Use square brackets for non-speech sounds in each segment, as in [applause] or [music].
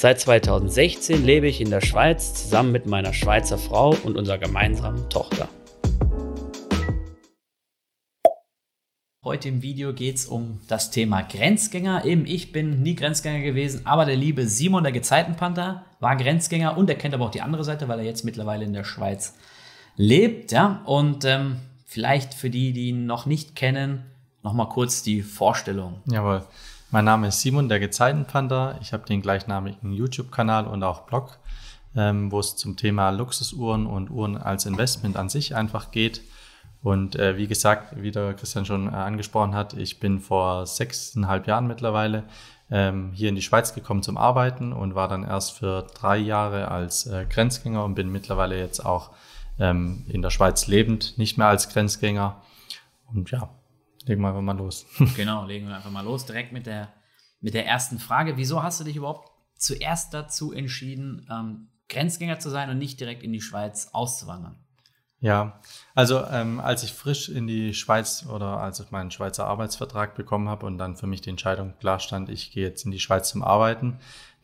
Seit 2016 lebe ich in der Schweiz zusammen mit meiner Schweizer Frau und unserer gemeinsamen Tochter. Heute im Video geht es um das Thema Grenzgänger. Eben ich bin nie Grenzgänger gewesen, aber der liebe Simon, der Gezeitenpanther, war Grenzgänger und er kennt aber auch die andere Seite, weil er jetzt mittlerweile in der Schweiz lebt. Ja? Und ähm, vielleicht für die, die ihn noch nicht kennen, nochmal kurz die Vorstellung. Jawohl. Mein Name ist Simon, der Gezeitenpanther. Ich habe den gleichnamigen YouTube-Kanal und auch Blog, ähm, wo es zum Thema Luxusuhren und Uhren als Investment an sich einfach geht. Und äh, wie gesagt, wie der Christian schon äh, angesprochen hat, ich bin vor sechseinhalb Jahren mittlerweile ähm, hier in die Schweiz gekommen zum Arbeiten und war dann erst für drei Jahre als äh, Grenzgänger und bin mittlerweile jetzt auch ähm, in der Schweiz lebend, nicht mehr als Grenzgänger. Und ja, legen wir einfach mal los. [laughs] genau, legen wir einfach mal los. Direkt mit der, mit der ersten Frage. Wieso hast du dich überhaupt zuerst dazu entschieden, ähm, Grenzgänger zu sein und nicht direkt in die Schweiz auszuwandern? Ja, also ähm, als ich frisch in die Schweiz oder als ich meinen Schweizer Arbeitsvertrag bekommen habe und dann für mich die Entscheidung klar stand, ich gehe jetzt in die Schweiz zum Arbeiten,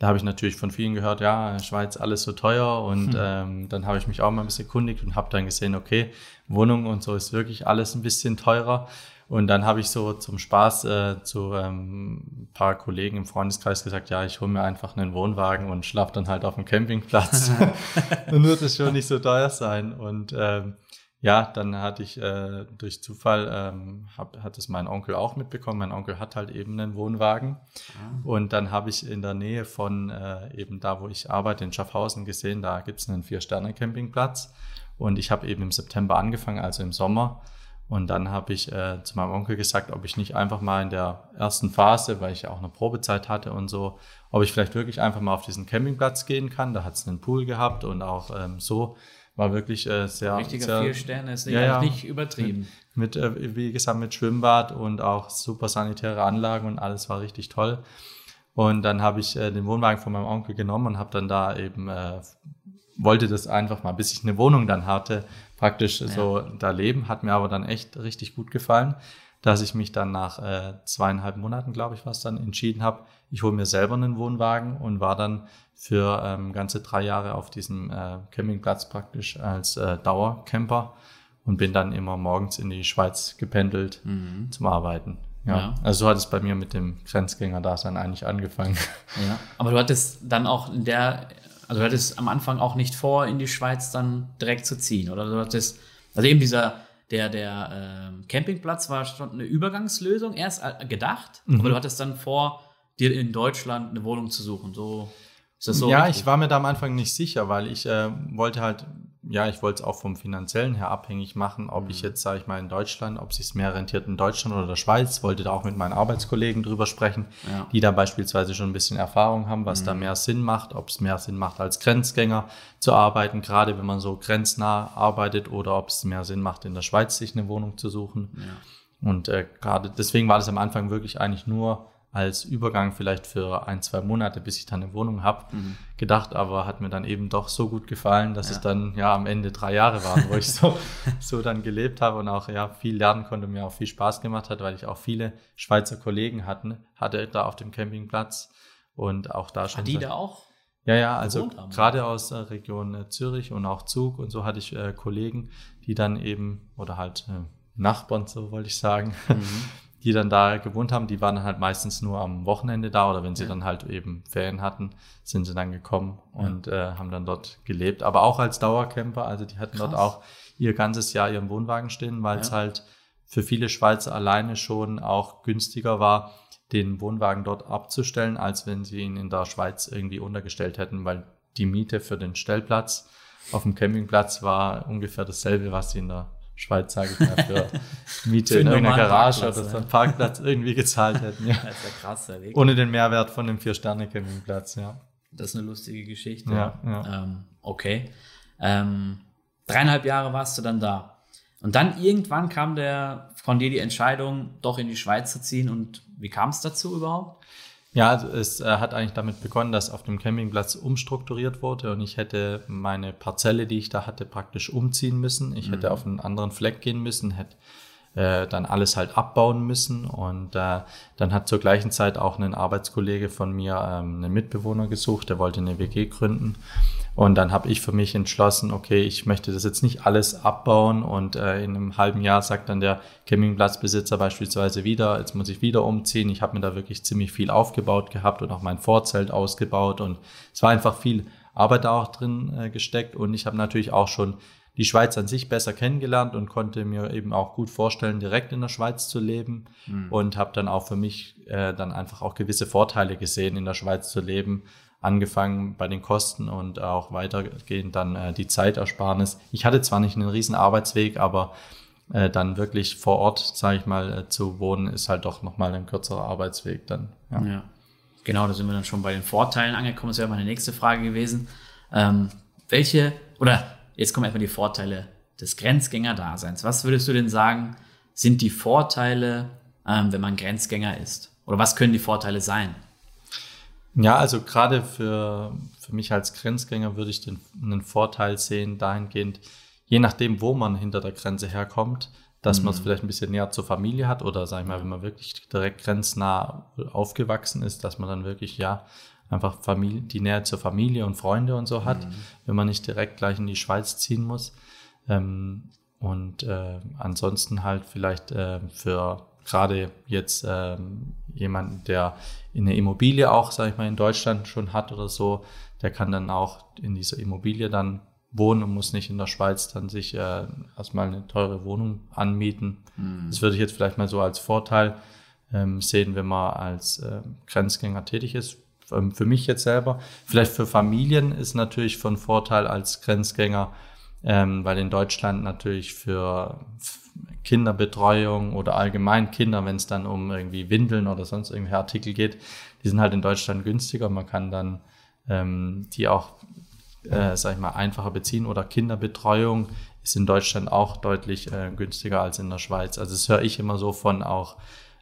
da habe ich natürlich von vielen gehört, ja, Schweiz alles so teuer und hm. ähm, dann habe ich mich auch mal ein bisschen kundigt und habe dann gesehen, okay, Wohnung und so ist wirklich alles ein bisschen teurer. Und dann habe ich so zum Spaß äh, zu ähm, ein paar Kollegen im Freundeskreis gesagt, ja, ich hole mir einfach einen Wohnwagen und schlafe dann halt auf dem Campingplatz. [laughs] [laughs] dann wird es schon nicht so teuer sein. Und ähm, ja, dann hatte ich äh, durch Zufall, ähm, hab, hat es mein Onkel auch mitbekommen. Mein Onkel hat halt eben einen Wohnwagen. Ah. Und dann habe ich in der Nähe von äh, eben da, wo ich arbeite, in Schaffhausen gesehen, da gibt es einen Vier-Sterne-Campingplatz. Und ich habe eben im September angefangen, also im Sommer. Und dann habe ich äh, zu meinem Onkel gesagt, ob ich nicht einfach mal in der ersten Phase, weil ich ja auch eine Probezeit hatte und so, ob ich vielleicht wirklich einfach mal auf diesen Campingplatz gehen kann. Da hat es einen Pool gehabt und auch ähm, so war wirklich äh, sehr. Richtiger sehr, vier Sterne ist ja, ja, nicht übertrieben. Mit, mit äh, wie gesagt, mit Schwimmbad und auch super sanitäre Anlagen und alles war richtig toll. Und dann habe ich äh, den Wohnwagen von meinem Onkel genommen und habe dann da eben, äh, wollte das einfach mal, bis ich eine Wohnung dann hatte, praktisch ja. so da leben. Hat mir aber dann echt richtig gut gefallen, dass ich mich dann nach äh, zweieinhalb Monaten, glaube ich, was dann entschieden habe, ich hole mir selber einen Wohnwagen und war dann für ähm, ganze drei Jahre auf diesem äh, Campingplatz praktisch als äh, Dauercamper und bin dann immer morgens in die Schweiz gependelt mhm. zum Arbeiten. Ja. ja. Also so hat es bei mir mit dem Grenzgänger-Dasein eigentlich angefangen. [laughs] Ja. Aber du hattest dann auch in der also du hattest am Anfang auch nicht vor, in die Schweiz dann direkt zu ziehen, oder? Du hattest, also eben dieser, der, der äh, Campingplatz war schon eine Übergangslösung erst äh, gedacht, mhm. aber du hattest dann vor, dir in Deutschland eine Wohnung zu suchen. So ist das so. Ja, richtig? ich war mir da am Anfang nicht sicher, weil ich äh, wollte halt ja, ich wollte es auch vom finanziellen her abhängig machen, ob mhm. ich jetzt, sage ich mal, in Deutschland, ob es sich mehr rentiert in Deutschland oder der Schweiz, wollte da auch mit meinen Arbeitskollegen drüber sprechen, ja. die da beispielsweise schon ein bisschen Erfahrung haben, was mhm. da mehr Sinn macht, ob es mehr Sinn macht, als Grenzgänger zu arbeiten, gerade wenn man so grenznah arbeitet oder ob es mehr Sinn macht, in der Schweiz sich eine Wohnung zu suchen. Ja. Und äh, gerade deswegen war das am Anfang wirklich eigentlich nur als Übergang vielleicht für ein, zwei Monate, bis ich dann eine Wohnung habe, mhm. gedacht, aber hat mir dann eben doch so gut gefallen, dass ja. es dann ja am Ende drei Jahre waren, wo ich so, [laughs] so dann gelebt habe und auch ja viel lernen konnte und mir auch viel Spaß gemacht hat, weil ich auch viele Schweizer Kollegen hatten, hatte da auf dem Campingplatz und auch da schon. War die da auch? Ja, ja, also gerade aus der Region äh, Zürich und auch Zug und so hatte ich äh, Kollegen, die dann eben, oder halt äh, Nachbarn, so wollte ich sagen, mhm [laughs] die dann da gewohnt haben, die waren halt meistens nur am Wochenende da oder wenn sie ja. dann halt eben Ferien hatten, sind sie dann gekommen und ja. äh, haben dann dort gelebt. Aber auch als Dauercamper, also die hatten Krass. dort auch ihr ganzes Jahr ihren Wohnwagen stehen, weil es halt für viele Schweizer alleine schon auch günstiger war, den Wohnwagen dort abzustellen, als wenn sie ihn in der Schweiz irgendwie untergestellt hätten, weil die Miete für den Stellplatz auf dem Campingplatz war ungefähr dasselbe, was sie in der Schweiz, sage ich mal, für [laughs] Miete für in irgendeiner Garage oder so einen Parkplatz irgendwie gezahlt hätten. Ja. Das ist ja krass, der Weg. Ohne den Mehrwert von dem Vier-Sterne-Campingplatz, ja. Das ist eine lustige Geschichte. Ja, ja. Ähm, okay. Ähm, dreieinhalb Jahre warst du dann da. Und dann irgendwann kam der von dir die Entscheidung, doch in die Schweiz zu ziehen. Und wie kam es dazu überhaupt? Ja, also es äh, hat eigentlich damit begonnen, dass auf dem Campingplatz umstrukturiert wurde und ich hätte meine Parzelle, die ich da hatte, praktisch umziehen müssen. Ich mhm. hätte auf einen anderen Fleck gehen müssen, hätte äh, dann alles halt abbauen müssen. Und äh, dann hat zur gleichen Zeit auch ein Arbeitskollege von mir ähm, einen Mitbewohner gesucht, der wollte eine WG gründen. Und dann habe ich für mich entschlossen, okay, ich möchte das jetzt nicht alles abbauen und äh, in einem halben Jahr sagt dann der Campingplatzbesitzer beispielsweise wieder, jetzt muss ich wieder umziehen. Ich habe mir da wirklich ziemlich viel aufgebaut gehabt und auch mein Vorzelt ausgebaut und es war einfach viel Arbeit da auch drin äh, gesteckt und ich habe natürlich auch schon die Schweiz an sich besser kennengelernt und konnte mir eben auch gut vorstellen, direkt in der Schweiz zu leben mhm. und habe dann auch für mich äh, dann einfach auch gewisse Vorteile gesehen, in der Schweiz zu leben. Angefangen bei den Kosten und auch weitergehend dann äh, die Zeitersparnis. Ich hatte zwar nicht einen riesen Arbeitsweg, aber äh, dann wirklich vor Ort, sage ich mal, äh, zu wohnen, ist halt doch nochmal ein kürzerer Arbeitsweg dann. Ja. ja. Genau, da sind wir dann schon bei den Vorteilen angekommen. Das wäre meine nächste Frage gewesen. Ähm, welche, oder Jetzt kommen erstmal die Vorteile des Grenzgänger-Daseins. Was würdest du denn sagen, sind die Vorteile, ähm, wenn man Grenzgänger ist? Oder was können die Vorteile sein? Ja, also gerade für, für mich als Grenzgänger würde ich den, einen Vorteil sehen, dahingehend, je nachdem, wo man hinter der Grenze herkommt, dass mhm. man es vielleicht ein bisschen näher zur Familie hat oder sag ich mal, wenn man wirklich direkt grenznah aufgewachsen ist, dass man dann wirklich ja einfach Familie, die Nähe zur Familie und Freunde und so hat, mhm. wenn man nicht direkt gleich in die Schweiz ziehen muss. Ähm, und äh, ansonsten halt vielleicht äh, für gerade jetzt äh, jemanden, der in eine Immobilie auch, sage ich mal, in Deutschland schon hat oder so, der kann dann auch in dieser Immobilie dann wohnen und muss nicht in der Schweiz dann sich äh, erstmal eine teure Wohnung anmieten. Mhm. Das würde ich jetzt vielleicht mal so als Vorteil ähm, sehen, wenn man als äh, Grenzgänger tätig ist. Ähm, für mich jetzt selber. Vielleicht für Familien ist natürlich von Vorteil als Grenzgänger, ähm, weil in Deutschland natürlich für Kinderbetreuung oder allgemein Kinder, wenn es dann um irgendwie Windeln oder sonst irgendwelche Artikel geht, die sind halt in Deutschland günstiger. Man kann dann ähm, die auch, äh, sag ich mal, einfacher beziehen oder Kinderbetreuung ist in Deutschland auch deutlich äh, günstiger als in der Schweiz. Also das höre ich immer so von auch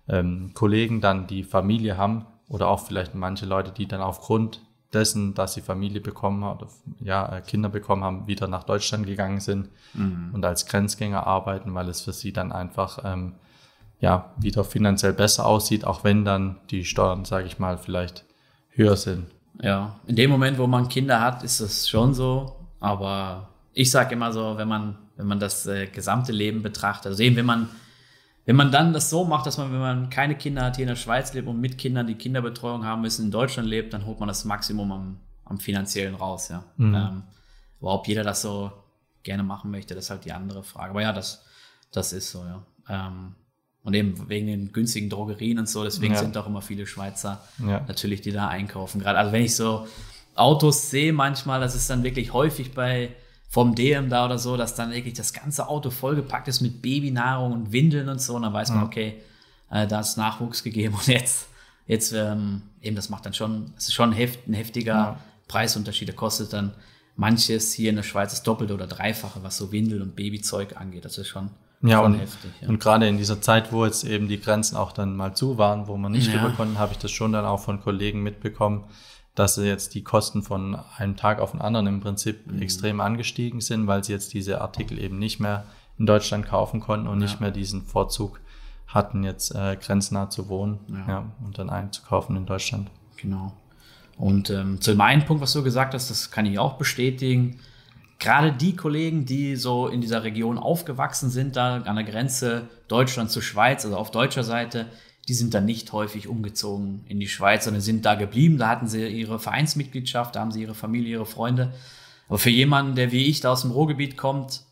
ähm, Kollegen dann, die Familie haben, oder auch vielleicht manche Leute, die dann aufgrund dessen, dass sie Familie bekommen haben oder ja, äh, Kinder bekommen haben, wieder nach Deutschland gegangen sind mhm. und als Grenzgänger arbeiten, weil es für sie dann einfach ähm, ja, wieder finanziell besser aussieht, auch wenn dann die Steuern, sage ich mal, vielleicht höher sind. Ja, in dem Moment, wo man Kinder hat, ist das schon so. Aber ich sage immer so, wenn man, wenn man das äh, gesamte Leben betrachtet, also eben wenn man wenn man dann das so macht, dass man, wenn man keine Kinder hat, hier in der Schweiz lebt und mit Kindern die Kinderbetreuung haben müssen, in Deutschland lebt, dann holt man das Maximum am, am finanziellen raus, ja. Mhm. Ähm, aber ob jeder das so gerne machen möchte, das ist halt die andere Frage. Aber ja, das, das ist so, ja. Ähm, und eben wegen den günstigen Drogerien und so, deswegen ja. sind auch immer viele Schweizer ja. natürlich, die da einkaufen. Gerade, also wenn ich so Autos sehe manchmal, das ist dann wirklich häufig bei vom DM da oder so, dass dann wirklich das ganze Auto vollgepackt ist mit Babynahrung und Windeln und so. Und dann weiß man, okay, äh, da ist Nachwuchs gegeben und jetzt, jetzt ähm, eben, das macht dann schon, es ist schon ein, heft, ein heftiger ja. Preisunterschied. Der kostet dann manches hier in der Schweiz das Doppelte oder Dreifache, was so Windel und Babyzeug angeht. Das ist schon, ja, schon und, heftig. Ja. Und gerade in dieser Zeit, wo jetzt eben die Grenzen auch dann mal zu waren, wo man nicht ja. rüber konnten, habe ich das schon dann auch von Kollegen mitbekommen, dass jetzt die Kosten von einem Tag auf den anderen im Prinzip mhm. extrem angestiegen sind, weil sie jetzt diese Artikel eben nicht mehr in Deutschland kaufen konnten und ja. nicht mehr diesen Vorzug hatten, jetzt äh, grenznah zu wohnen ja. ja. und dann einzukaufen in Deutschland. Genau. Und ähm, zu dem einen Punkt, was du gesagt hast, das kann ich auch bestätigen. Gerade die Kollegen, die so in dieser Region aufgewachsen sind, da an der Grenze Deutschland zu Schweiz, also auf deutscher Seite, die sind dann nicht häufig umgezogen in die Schweiz, sondern sind da geblieben. Da hatten sie ihre Vereinsmitgliedschaft, da haben sie ihre Familie, ihre Freunde. Aber für jemanden, der wie ich da aus dem Ruhrgebiet kommt,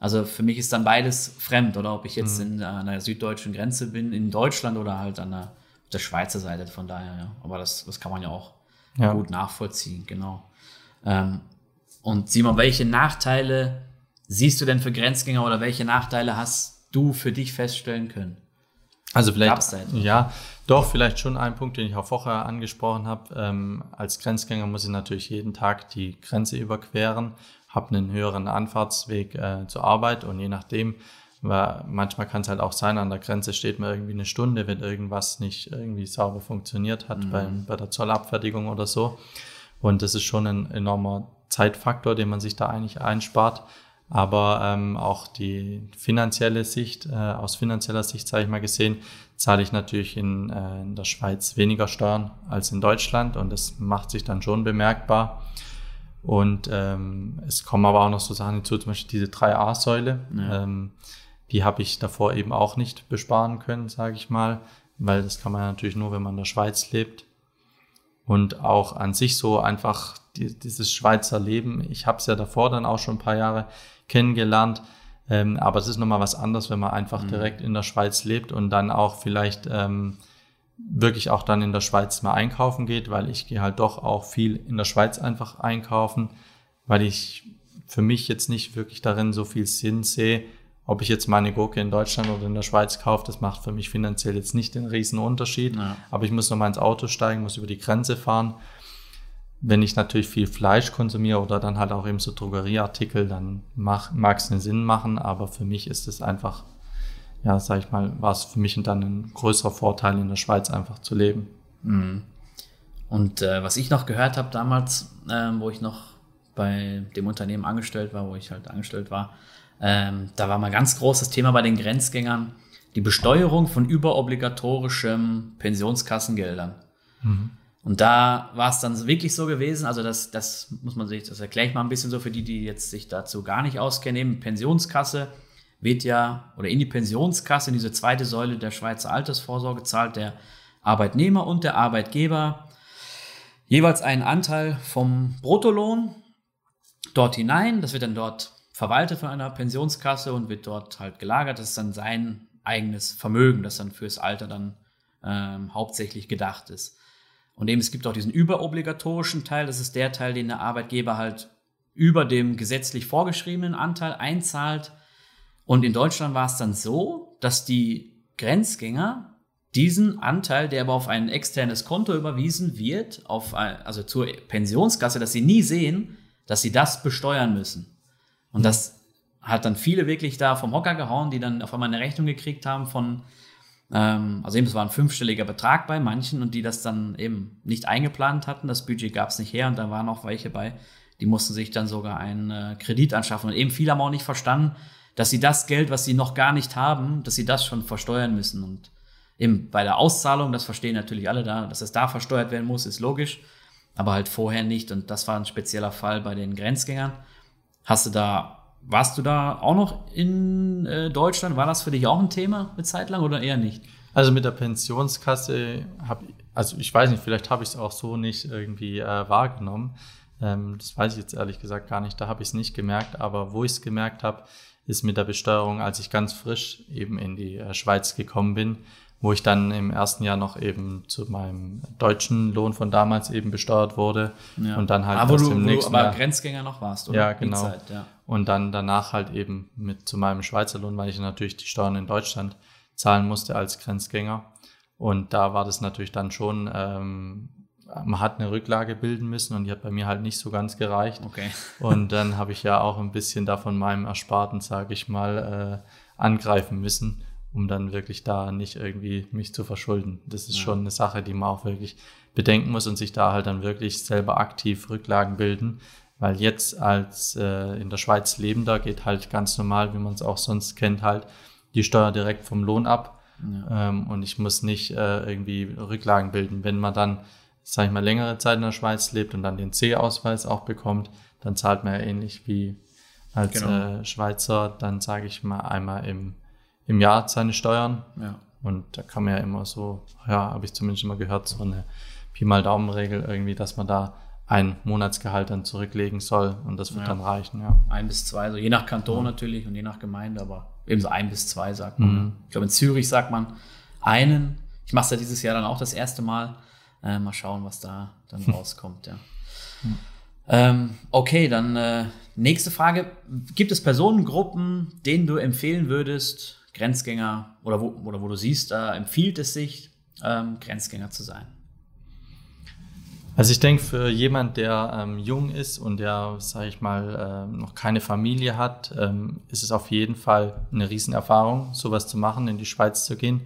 also für mich ist dann beides fremd, oder ob ich jetzt mhm. in, an der süddeutschen Grenze bin, in Deutschland oder halt an der, der Schweizer Seite, von daher, ja. Aber das, das kann man ja auch ja. gut nachvollziehen, genau. Ähm, und Simon, welche Nachteile siehst du denn für Grenzgänger oder welche Nachteile hast du für dich feststellen können? Also vielleicht, ja, doch, vielleicht schon ein Punkt, den ich auch vorher angesprochen habe. Ähm, als Grenzgänger muss ich natürlich jeden Tag die Grenze überqueren, habe einen höheren Anfahrtsweg äh, zur Arbeit und je nachdem, weil manchmal kann es halt auch sein, an der Grenze steht man irgendwie eine Stunde, wenn irgendwas nicht irgendwie sauber funktioniert hat mhm. bei, bei der Zollabfertigung oder so. Und das ist schon ein enormer Zeitfaktor, den man sich da eigentlich einspart. Aber ähm, auch die finanzielle Sicht, äh, aus finanzieller Sicht, sage ich mal gesehen, zahle ich natürlich in, äh, in der Schweiz weniger Steuern als in Deutschland und das macht sich dann schon bemerkbar. Und ähm, es kommen aber auch noch so Sachen hinzu, zum Beispiel diese 3a-Säule. Ja. Ähm, die habe ich davor eben auch nicht besparen können, sage ich mal, weil das kann man natürlich nur, wenn man in der Schweiz lebt. Und auch an sich so einfach die, dieses Schweizer Leben. Ich habe es ja davor dann auch schon ein paar Jahre kennengelernt. Ähm, aber es ist nochmal was anderes, wenn man einfach mhm. direkt in der Schweiz lebt und dann auch vielleicht ähm, wirklich auch dann in der Schweiz mal einkaufen geht, weil ich gehe halt doch auch viel in der Schweiz einfach einkaufen, weil ich für mich jetzt nicht wirklich darin so viel Sinn sehe, ob ich jetzt meine Gurke in Deutschland oder in der Schweiz kaufe, das macht für mich finanziell jetzt nicht den riesen Unterschied. Ja. Aber ich muss nochmal ins Auto steigen, muss über die Grenze fahren. Wenn ich natürlich viel Fleisch konsumiere oder dann halt auch eben so Drogerieartikel, dann mag es einen Sinn machen. Aber für mich ist es einfach, ja, sag ich mal, war es für mich dann ein größerer Vorteil, in der Schweiz einfach zu leben. Mhm. Und äh, was ich noch gehört habe damals, äh, wo ich noch bei dem Unternehmen angestellt war, wo ich halt angestellt war, ähm, da war mal ganz großes Thema bei den Grenzgängern, die Besteuerung von überobligatorischen Pensionskassengeldern. Mhm. Und da war es dann wirklich so gewesen, also das, das muss man sich, das erkläre ich mal ein bisschen so für die, die jetzt sich dazu gar nicht auskennen. Eben Pensionskasse wird ja, oder in die Pensionskasse, in diese zweite Säule der Schweizer Altersvorsorge zahlt der Arbeitnehmer und der Arbeitgeber jeweils einen Anteil vom Bruttolohn dort hinein. Das wird dann dort verwaltet von einer Pensionskasse und wird dort halt gelagert. Das ist dann sein eigenes Vermögen, das dann fürs Alter dann ähm, hauptsächlich gedacht ist. Und eben es gibt auch diesen überobligatorischen Teil, das ist der Teil, den der Arbeitgeber halt über dem gesetzlich vorgeschriebenen Anteil einzahlt. Und in Deutschland war es dann so, dass die Grenzgänger diesen Anteil, der aber auf ein externes Konto überwiesen wird, auf also zur Pensionskasse, dass sie nie sehen, dass sie das besteuern müssen. Und das hat dann viele wirklich da vom Hocker gehauen, die dann auf einmal eine Rechnung gekriegt haben von, ähm, also eben, es war ein fünfstelliger Betrag bei manchen und die das dann eben nicht eingeplant hatten. Das Budget gab es nicht her und da waren auch welche bei, die mussten sich dann sogar einen äh, Kredit anschaffen. Und eben viele haben auch nicht verstanden, dass sie das Geld, was sie noch gar nicht haben, dass sie das schon versteuern müssen. Und eben bei der Auszahlung, das verstehen natürlich alle da, dass es da versteuert werden muss, ist logisch, aber halt vorher nicht. Und das war ein spezieller Fall bei den Grenzgängern. Hast du da, warst du da auch noch in äh, Deutschland? War das für dich auch ein Thema eine Zeit lang oder eher nicht? Also mit der Pensionskasse habe ich, also ich weiß nicht, vielleicht habe ich es auch so nicht irgendwie äh, wahrgenommen. Ähm, das weiß ich jetzt ehrlich gesagt gar nicht. Da habe ich es nicht gemerkt. Aber wo ich es gemerkt habe, ist mit der Besteuerung, als ich ganz frisch eben in die äh, Schweiz gekommen bin wo ich dann im ersten Jahr noch eben zu meinem deutschen Lohn von damals eben besteuert wurde ja. und dann halt aber du, im nächsten aber Jahr, Grenzgänger noch warst, oder? Ja, genau. Zeit, ja. Und dann danach halt eben mit zu meinem Schweizer Lohn, weil ich natürlich die Steuern in Deutschland zahlen musste als Grenzgänger. Und da war das natürlich dann schon, ähm, man hat eine Rücklage bilden müssen und die hat bei mir halt nicht so ganz gereicht. Okay. Und dann habe ich ja auch ein bisschen davon meinem Ersparten, sage ich mal, äh, angreifen müssen um dann wirklich da nicht irgendwie mich zu verschulden. Das ist ja. schon eine Sache, die man auch wirklich bedenken muss und sich da halt dann wirklich selber aktiv Rücklagen bilden. Weil jetzt als äh, in der Schweiz lebender geht halt ganz normal, wie man es auch sonst kennt, halt die Steuer direkt vom Lohn ab. Ja. Ähm, und ich muss nicht äh, irgendwie Rücklagen bilden. Wenn man dann, sag ich mal, längere Zeit in der Schweiz lebt und dann den C-Ausweis auch bekommt, dann zahlt man ja ähnlich wie als genau. äh, Schweizer, dann sage ich mal einmal im im Jahr seine Steuern. Ja. Und da kann man ja immer so, ja, habe ich zumindest immer gehört, so eine Pi mal Daumenregel irgendwie, dass man da ein Monatsgehalt dann zurücklegen soll und das wird ja. dann reichen, ja. Ein bis zwei, so je nach Kanton ja. natürlich und je nach Gemeinde, aber eben so ein bis zwei sagt man. Mhm. Ich glaube, in Zürich sagt man einen. Ich mache es ja dieses Jahr dann auch das erste Mal. Äh, mal schauen, was da dann rauskommt, ja. Mhm. Ähm, okay, dann äh, nächste Frage. Gibt es Personengruppen, denen du empfehlen würdest, Grenzgänger oder wo, oder wo du siehst, da empfiehlt es sich, ähm, Grenzgänger zu sein? Also ich denke, für jemand, der ähm, jung ist und der, sage ich mal, äh, noch keine Familie hat, ähm, ist es auf jeden Fall eine Riesenerfahrung, sowas zu machen, in die Schweiz zu gehen.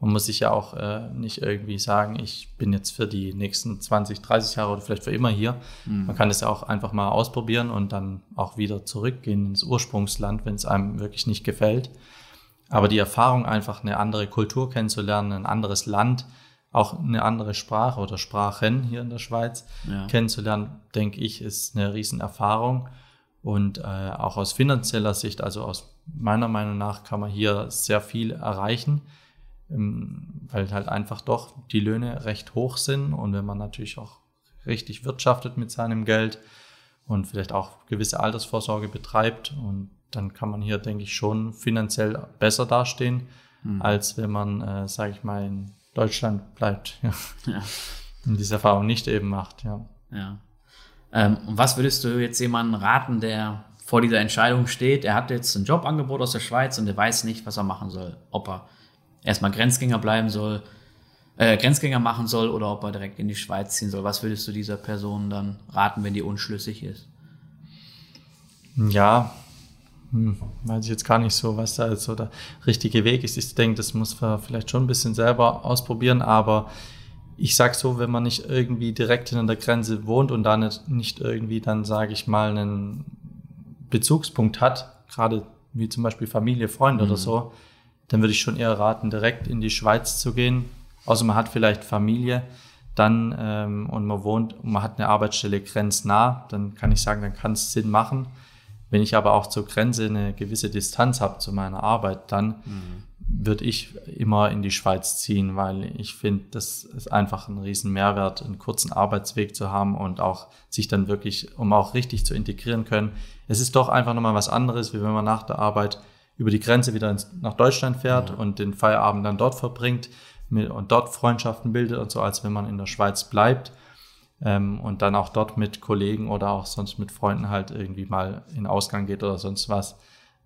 Man muss sich ja auch äh, nicht irgendwie sagen, ich bin jetzt für die nächsten 20, 30 Jahre oder vielleicht für immer hier. Mhm. Man kann das ja auch einfach mal ausprobieren und dann auch wieder zurückgehen ins Ursprungsland, wenn es einem wirklich nicht gefällt. Aber die Erfahrung, einfach eine andere Kultur kennenzulernen, ein anderes Land, auch eine andere Sprache oder Sprachen hier in der Schweiz ja. kennenzulernen, denke ich, ist eine Riesenerfahrung. Und äh, auch aus finanzieller Sicht, also aus meiner Meinung nach, kann man hier sehr viel erreichen, ähm, weil halt einfach doch die Löhne recht hoch sind. Und wenn man natürlich auch richtig wirtschaftet mit seinem Geld und vielleicht auch gewisse Altersvorsorge betreibt, und dann kann man hier, denke ich, schon finanziell besser dastehen, mhm. als wenn man, äh, sage ich mal, in Deutschland bleibt. Ja. ja. Und diese Erfahrung nicht eben macht, ja. Ja. Ähm, und was würdest du jetzt jemandem raten, der vor dieser Entscheidung steht? Er hat jetzt ein Jobangebot aus der Schweiz und er weiß nicht, was er machen soll. Ob er erstmal Grenzgänger bleiben soll, äh, Grenzgänger machen soll oder ob er direkt in die Schweiz ziehen soll. Was würdest du dieser Person dann raten, wenn die unschlüssig ist? Ja, hm, weiß ich jetzt gar nicht so, was da so der richtige Weg ist. Ich denke, das muss man vielleicht schon ein bisschen selber ausprobieren, aber ich sag so, wenn man nicht irgendwie direkt hinter der Grenze wohnt und da nicht, nicht irgendwie dann, sage ich mal, einen Bezugspunkt hat, gerade wie zum Beispiel Familie, Freunde mhm. oder so, dann würde ich schon eher raten, direkt in die Schweiz zu gehen. Außer man hat vielleicht Familie, dann ähm, und man wohnt und man hat eine Arbeitsstelle grenznah, dann kann ich sagen, dann kann es Sinn machen. Wenn ich aber auch zur Grenze eine gewisse Distanz habe zu meiner Arbeit, dann mhm. würde ich immer in die Schweiz ziehen, weil ich finde, das ist einfach ein riesen Mehrwert, einen kurzen Arbeitsweg zu haben und auch sich dann wirklich, um auch richtig zu integrieren können. Es ist doch einfach nochmal was anderes, wie wenn man nach der Arbeit über die Grenze wieder ins, nach Deutschland fährt mhm. und den Feierabend dann dort verbringt mit, und dort Freundschaften bildet und so, als wenn man in der Schweiz bleibt ähm, und dann auch dort mit Kollegen oder auch sonst mit Freunden halt irgendwie mal in Ausgang geht oder sonst was.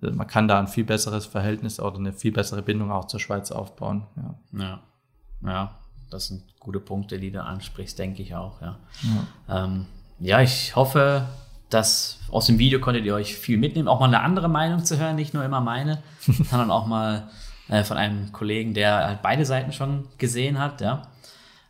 Äh, man kann da ein viel besseres Verhältnis oder eine viel bessere Bindung auch zur Schweiz aufbauen. Ja, ja, ja das sind gute Punkte, die du ansprichst, denke ich auch. Ja, ja. Ähm, ja ich hoffe, dass aus dem Video konntet ihr euch viel mitnehmen, auch mal eine andere Meinung zu hören, nicht nur immer meine, [laughs] sondern auch mal äh, von einem Kollegen, der halt beide Seiten schon gesehen hat. Ja.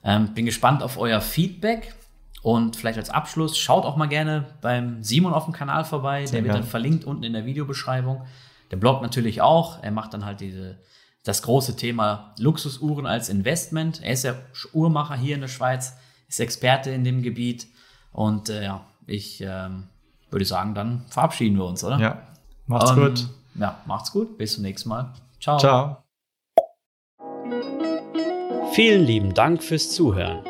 Ähm, bin gespannt auf euer Feedback. Und vielleicht als Abschluss, schaut auch mal gerne beim Simon auf dem Kanal vorbei. Sehr der wird dann verlinkt unten in der Videobeschreibung. Der Blog natürlich auch. Er macht dann halt diese, das große Thema Luxusuhren als Investment. Er ist ja Uhrmacher hier in der Schweiz, ist Experte in dem Gebiet. Und äh, ja, ich ähm, würde sagen, dann verabschieden wir uns, oder? Ja, macht's um, gut. Ja, macht's gut. Bis zum nächsten Mal. Ciao. Ciao. Vielen lieben Dank fürs Zuhören.